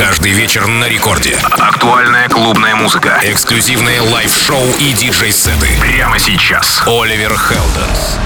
Каждый вечер на рекорде. Актуальная клубная музыка. Эксклюзивные лайв-шоу и диджей-сеты. Прямо сейчас. Оливер Хелденс.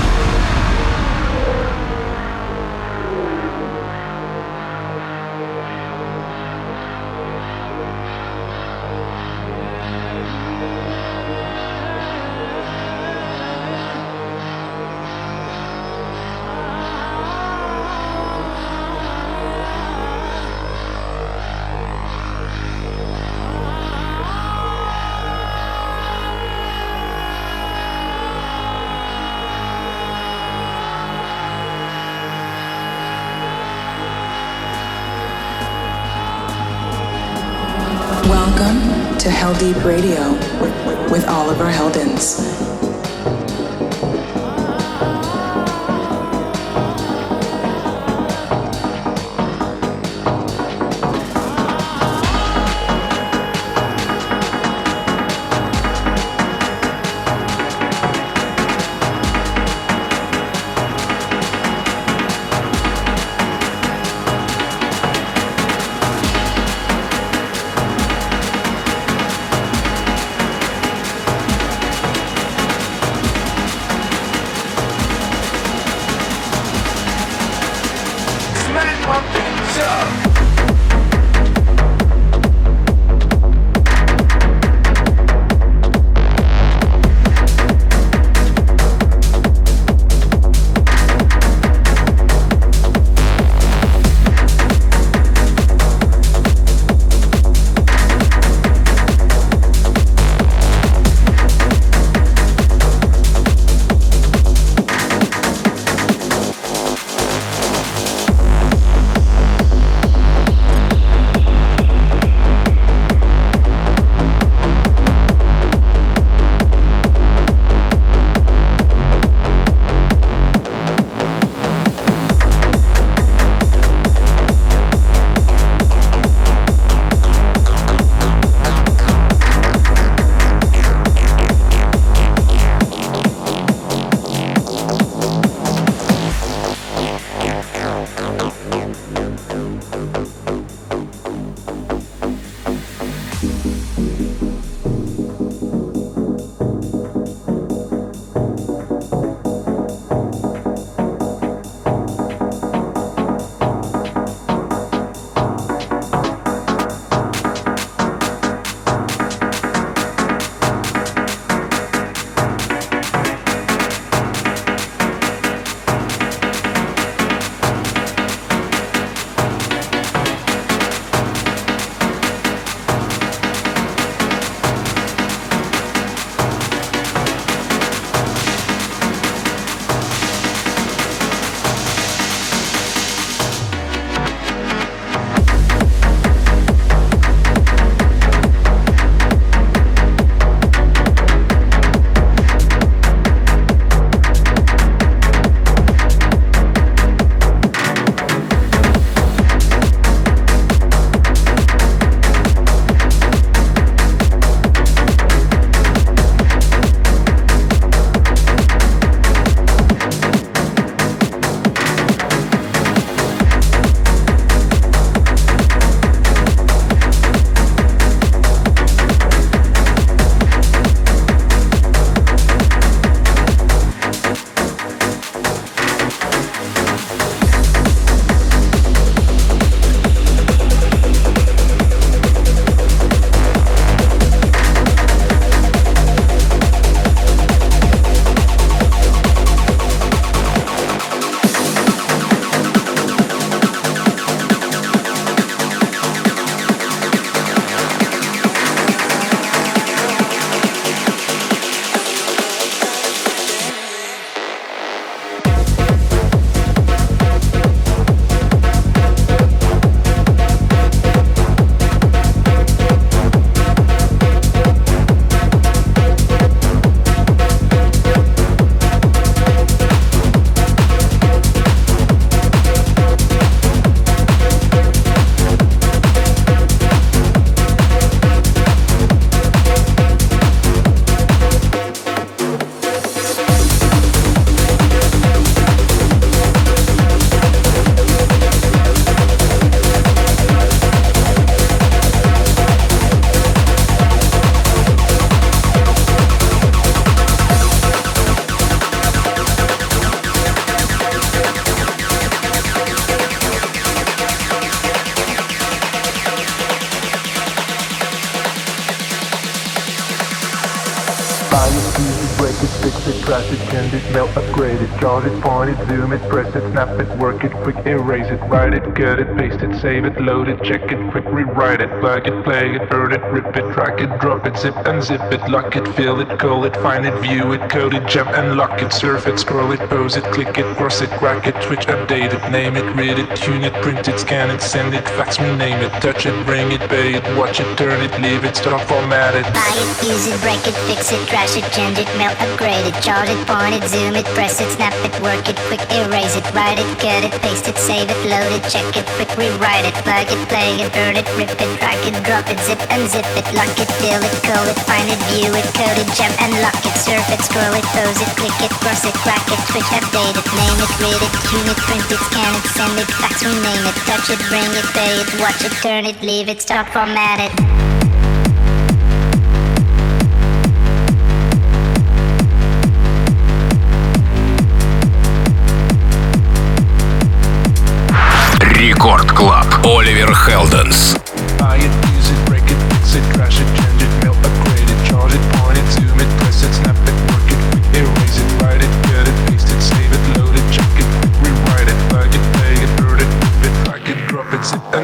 David load it, check it, quick rewrite it, plug it, play it, burn it, rip it, drag it, drop it, zip and zip it, lock it, fill it, call it, find it, view it, code it, jump and lock it, surf it, scroll it, pose it, click it, cross it, crack it, switch, update it, name it, read it, tune it, print it, scan it, send it, fax, me, name it, touch it, bring it, pay it, watch it, turn it, leave it, stop, format it. Buy it, use it, break it, fix it, trash it, change it, melt, upgrade it, chart it, point it, zoom it, press it, snap it, work it, quick erase it, write it, cut it, paste it, save it, load it, check it, quick rewrite it, plug it, play it, burn it, rip it, drag it, drop it, zip and zip it, lock it, fill it, call it, find it, view it, code it, jump and lock it, surf it, scroll it, pose it, click it, cross it, crack it, switch, update it, name it, read it, tune it, print it, scan it, send it, fax, rename it, touch it, bring it, pay it, watch it, turn it, leave it, stop, format it. Рекорд Клаб. Оливер Хелденс.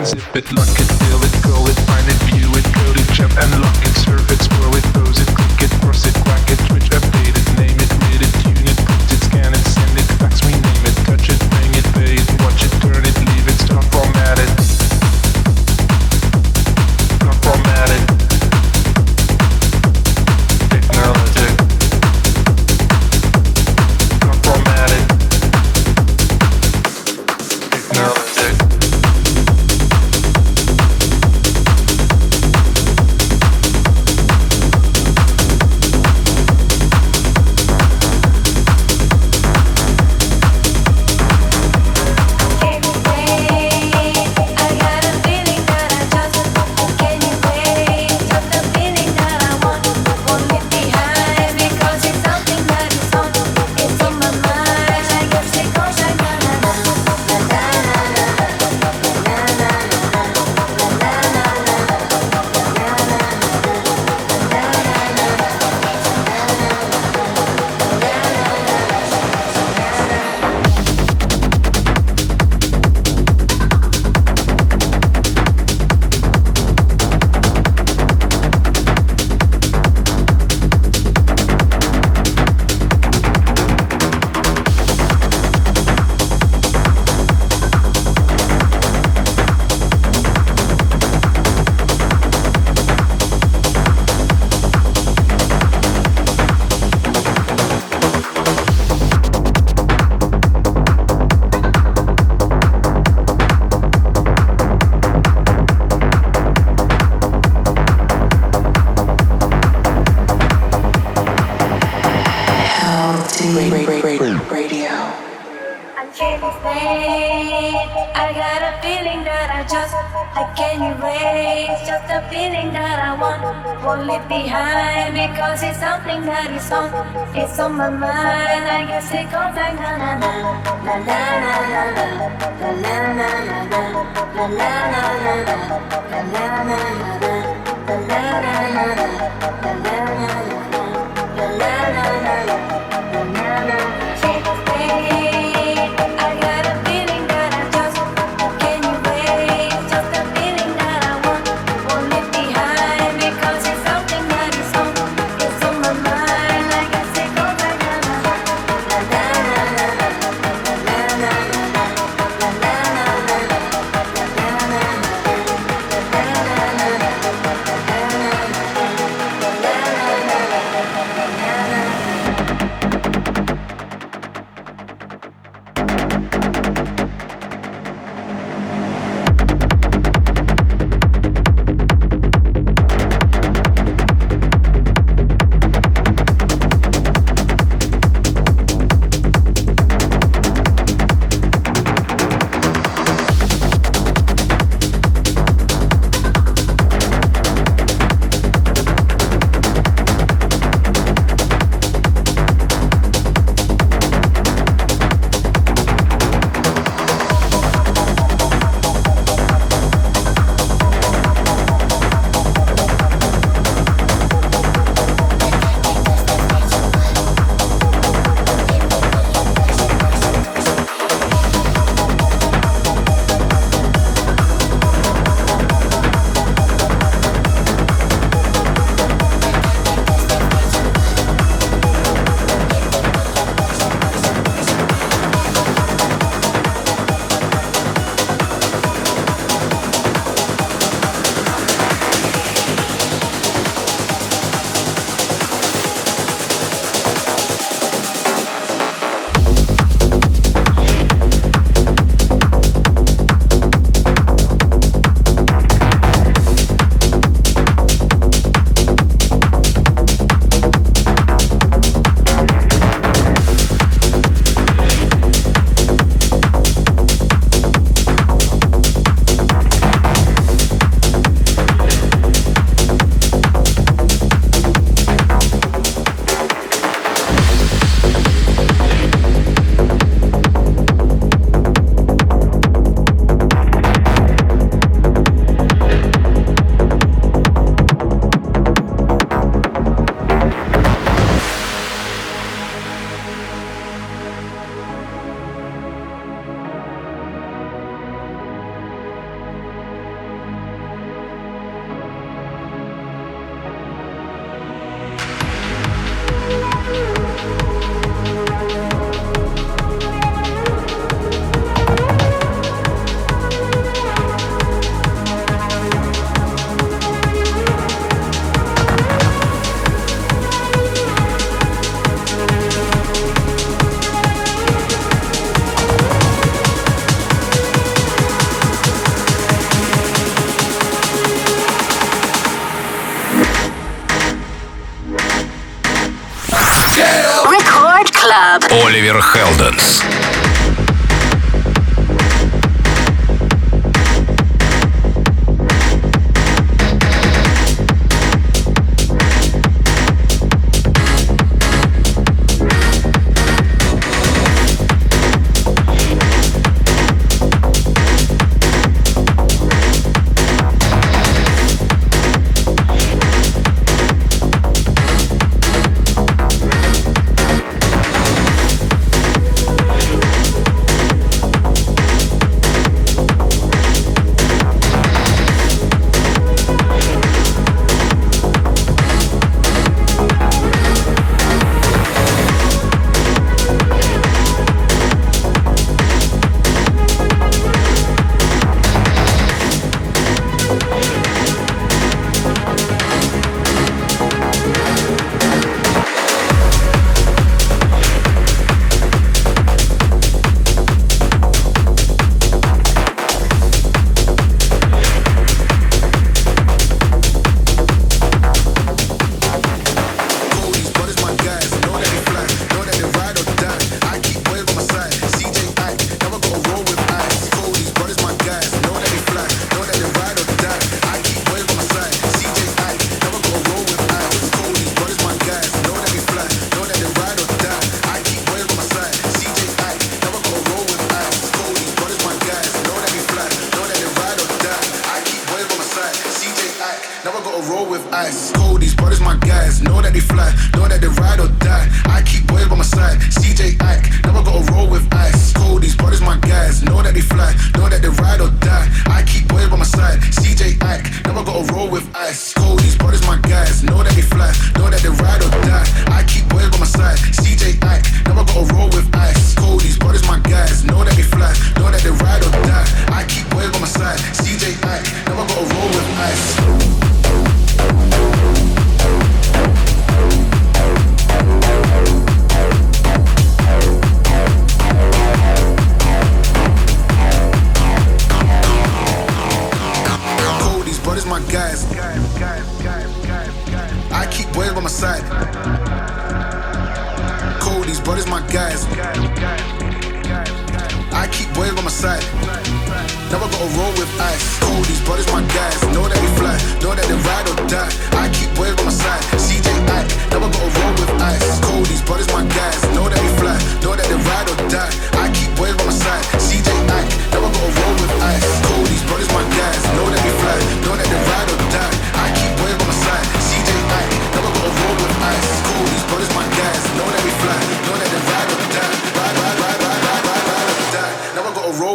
Zip it, lock it.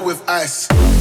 with ice.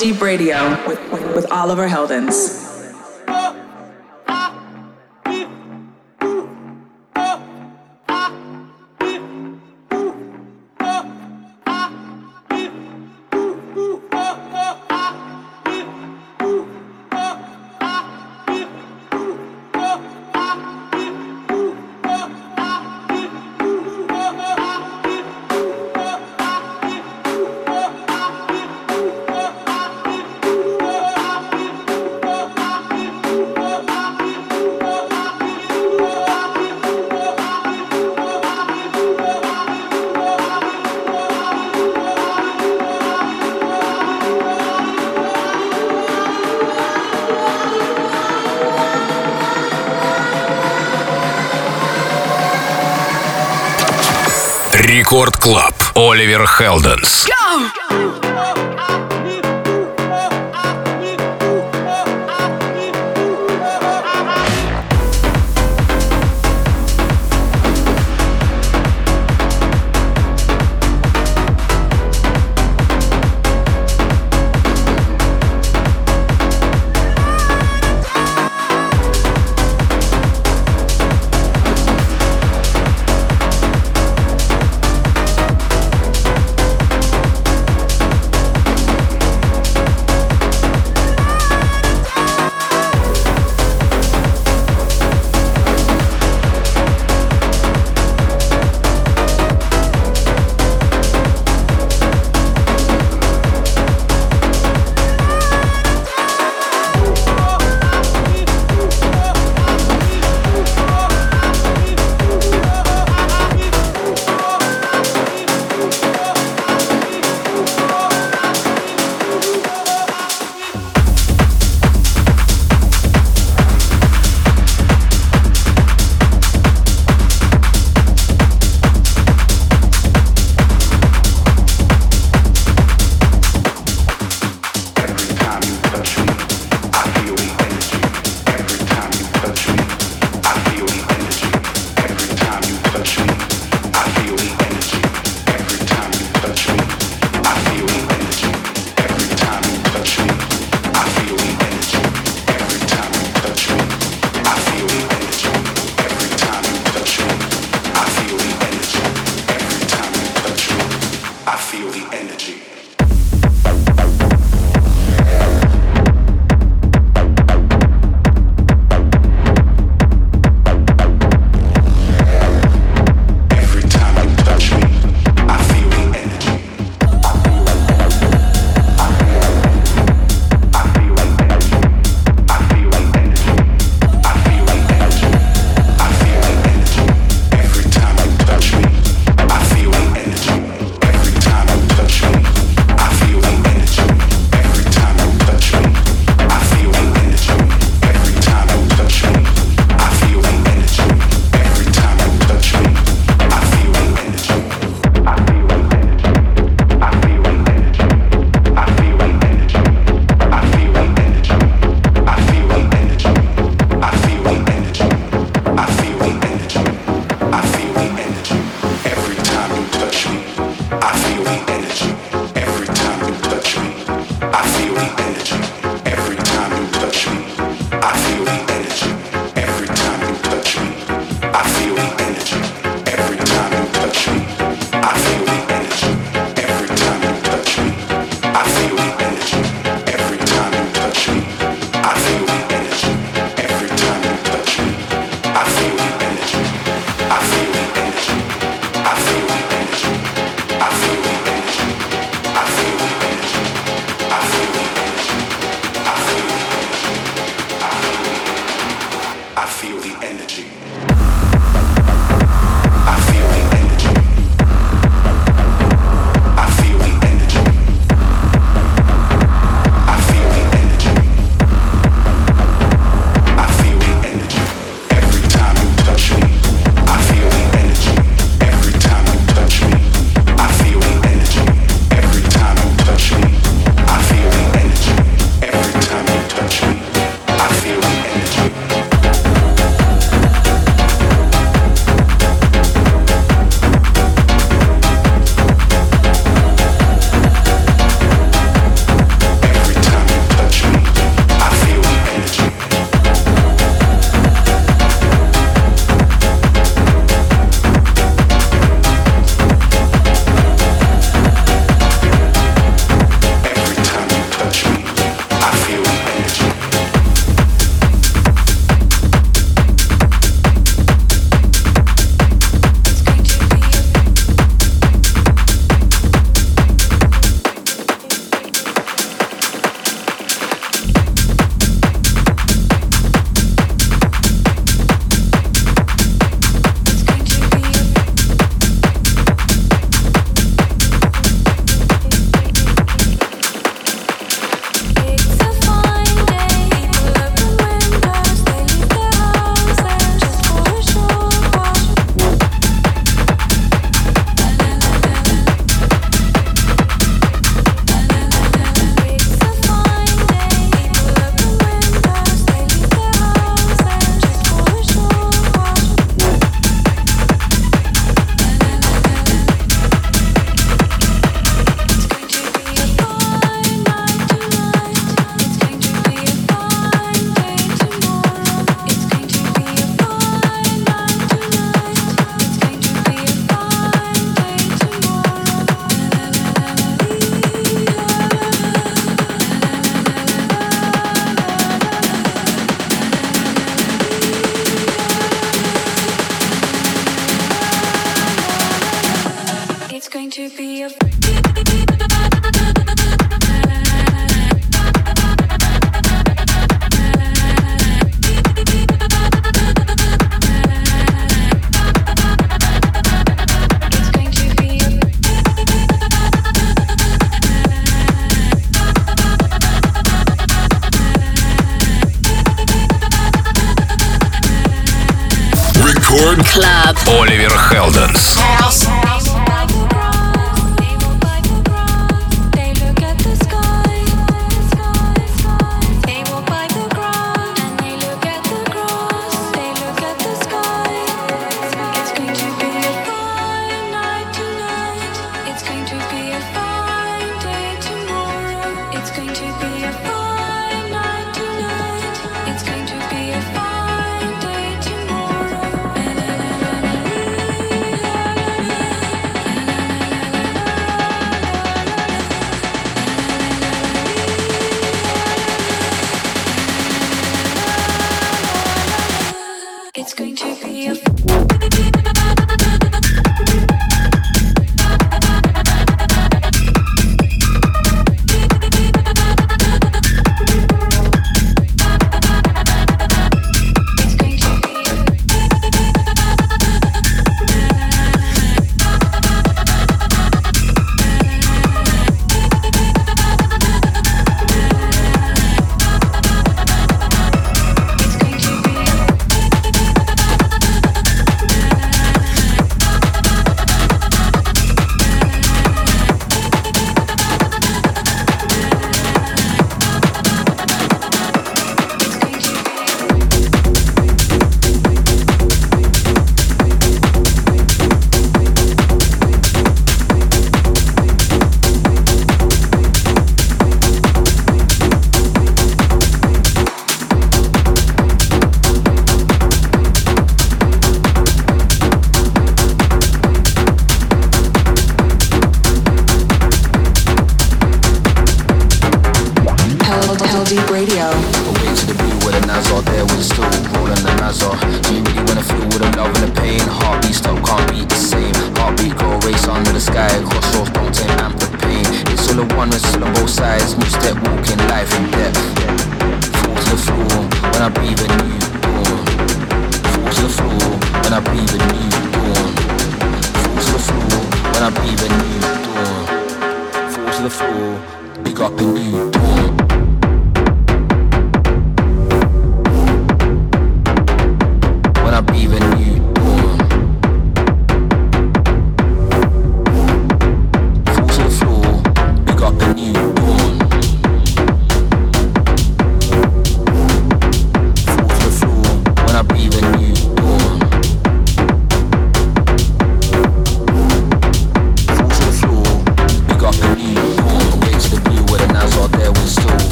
Deep Radio with, with, Oliver Heldens. Рекорд Клаб. Оливер Хелденс.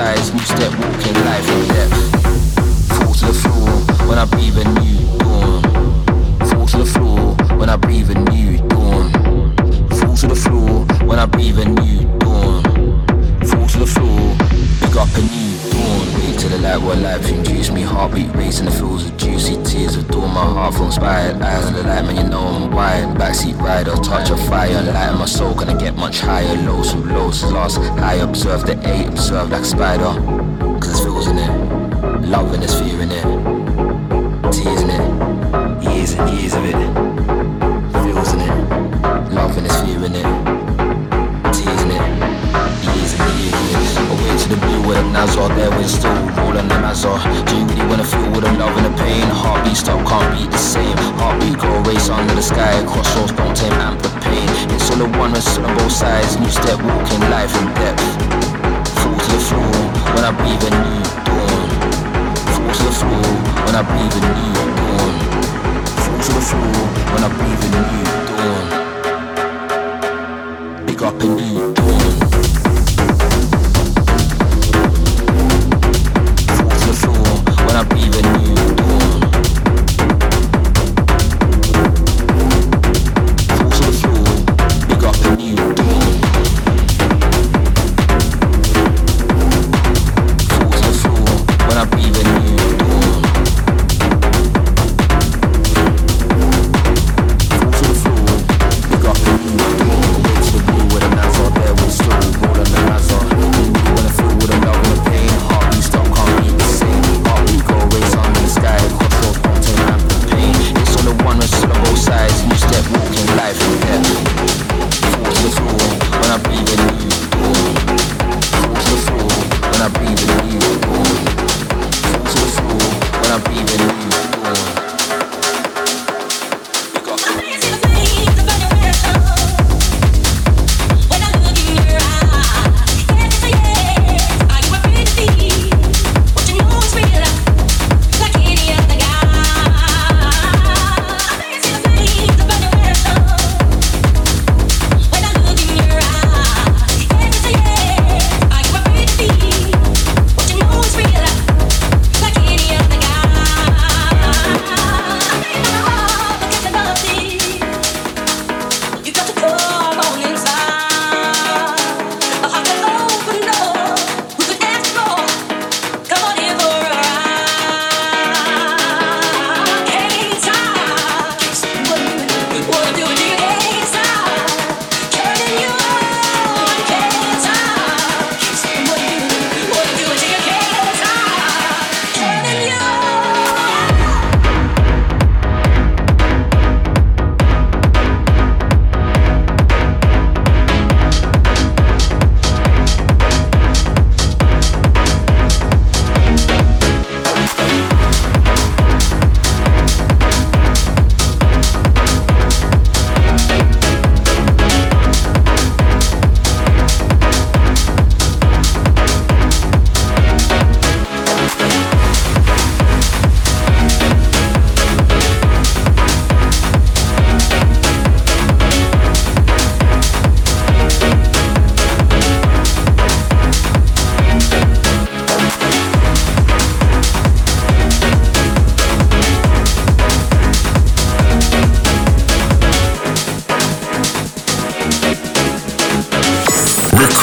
size, new step, walking life in depth. Fall to the floor when I breathe a new dawn. Fall to the floor when I breathe a new dawn. Fall to the floor when I breathe a new dawn. Got a new dawn. Wake to the light, what life induced me. Heartbeat racing, the feels of juicy tears adore. My heart from inspired. eyes of the light, man, you know I'm wired. Backseat rider, touch of fire, light in my soul. Gonna get much higher. Lows from lows, lost. I observe the eight, observe like spider. Cause it's feels in it. Love and feeling fear in it. Tears in it. Years and years of it. Feels in it. Love and there's fear in it. with them now, so there we still rolling the as. Do you really wanna feel with them love and the pain? Heartbeat stop, can't be the same. Heartbeat go race under the sky, crossroads don't tame amp the pain. It's all a oneness on both sides, new step walking life in depth. Fall to the floor when I breathe in new dawn. Fall to the floor when I breathe in new dawn. Fall to the floor when I breathe in new dawn. Big up in new dawn.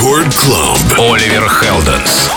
Рекорд Клаб. Оливер Хелденс.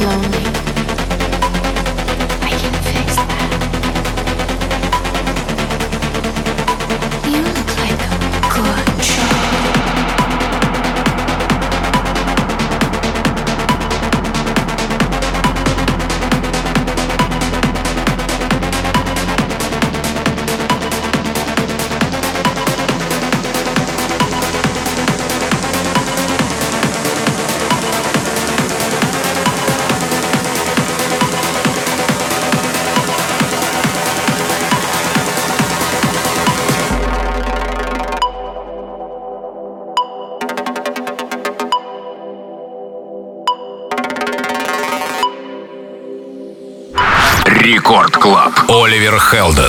Lonely. Хелден.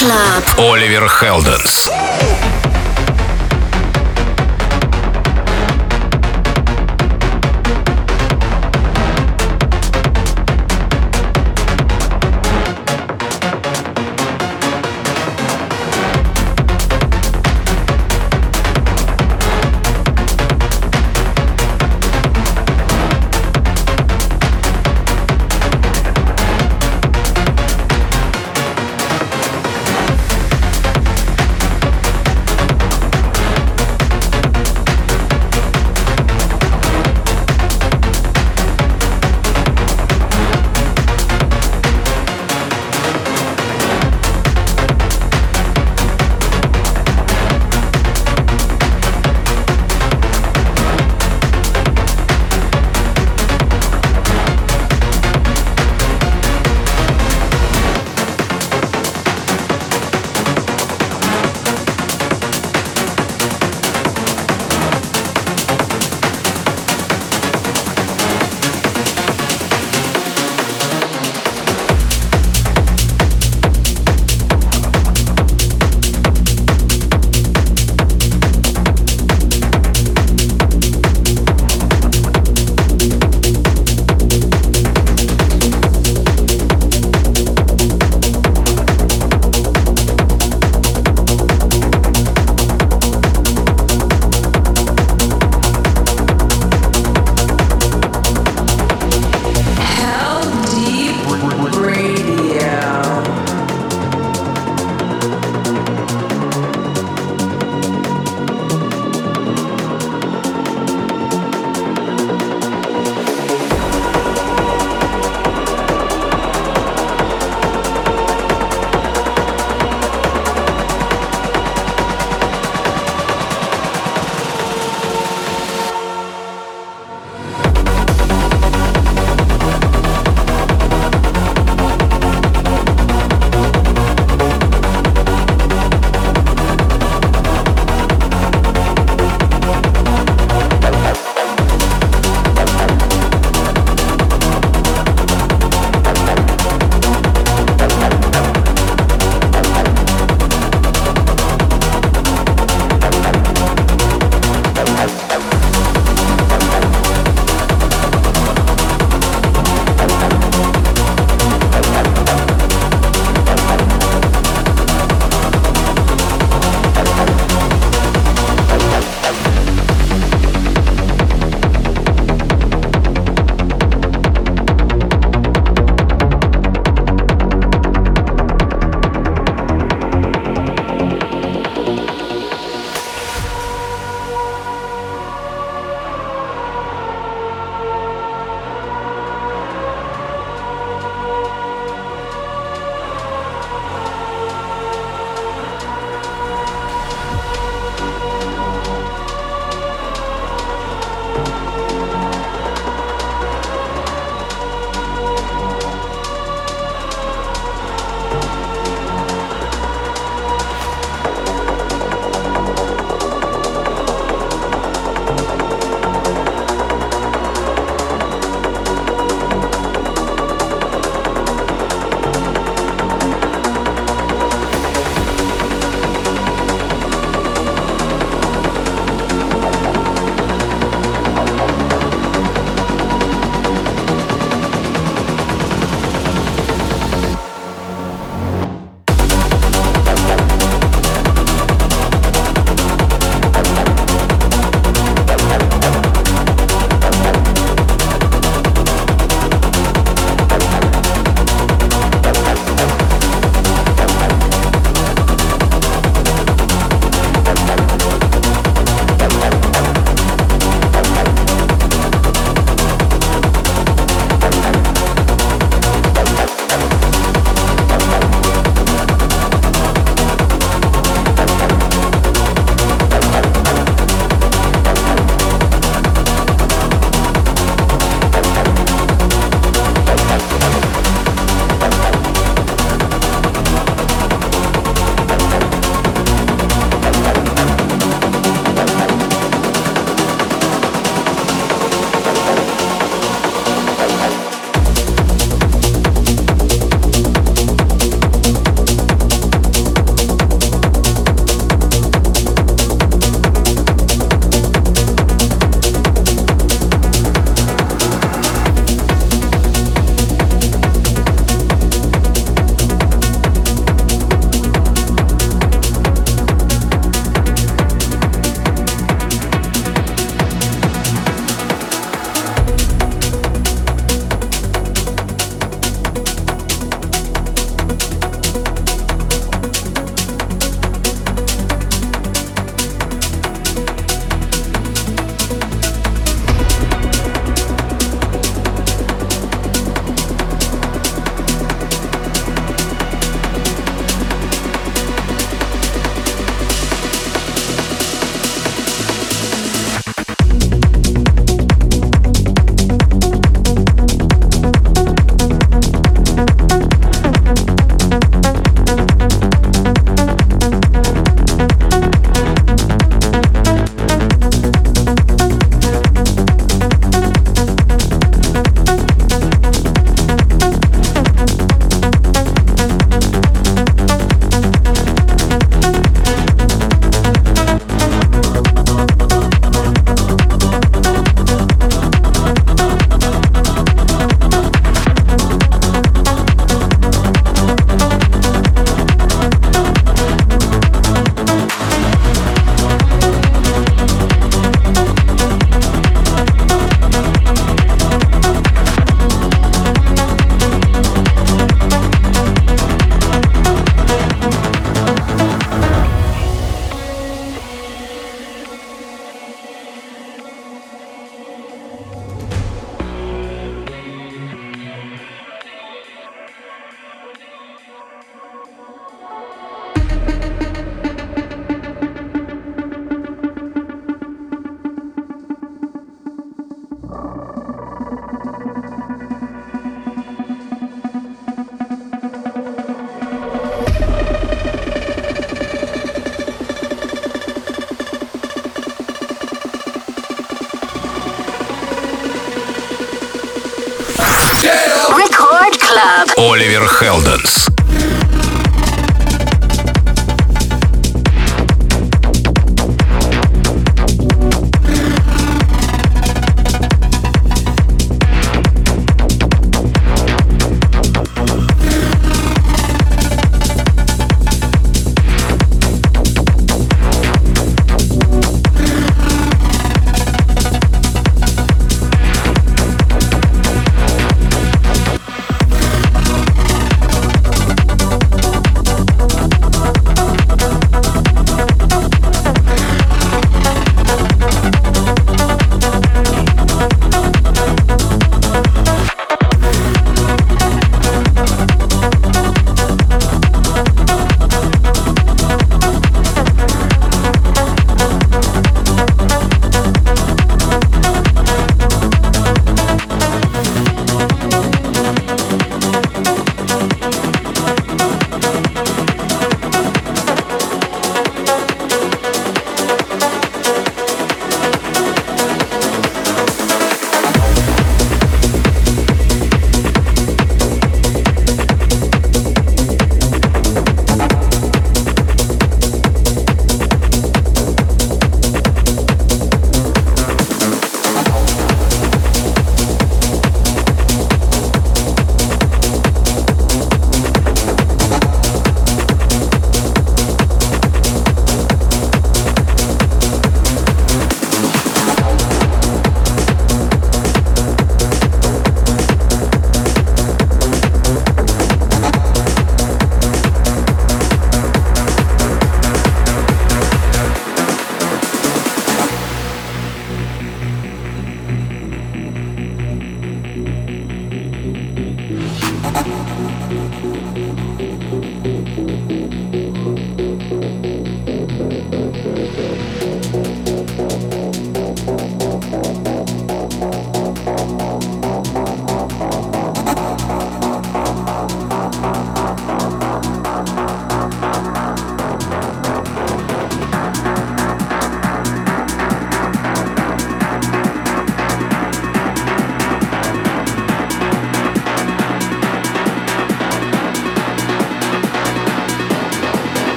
Club. Оливер Хелденс.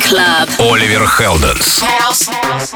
Club. Оливер Хелденс. House.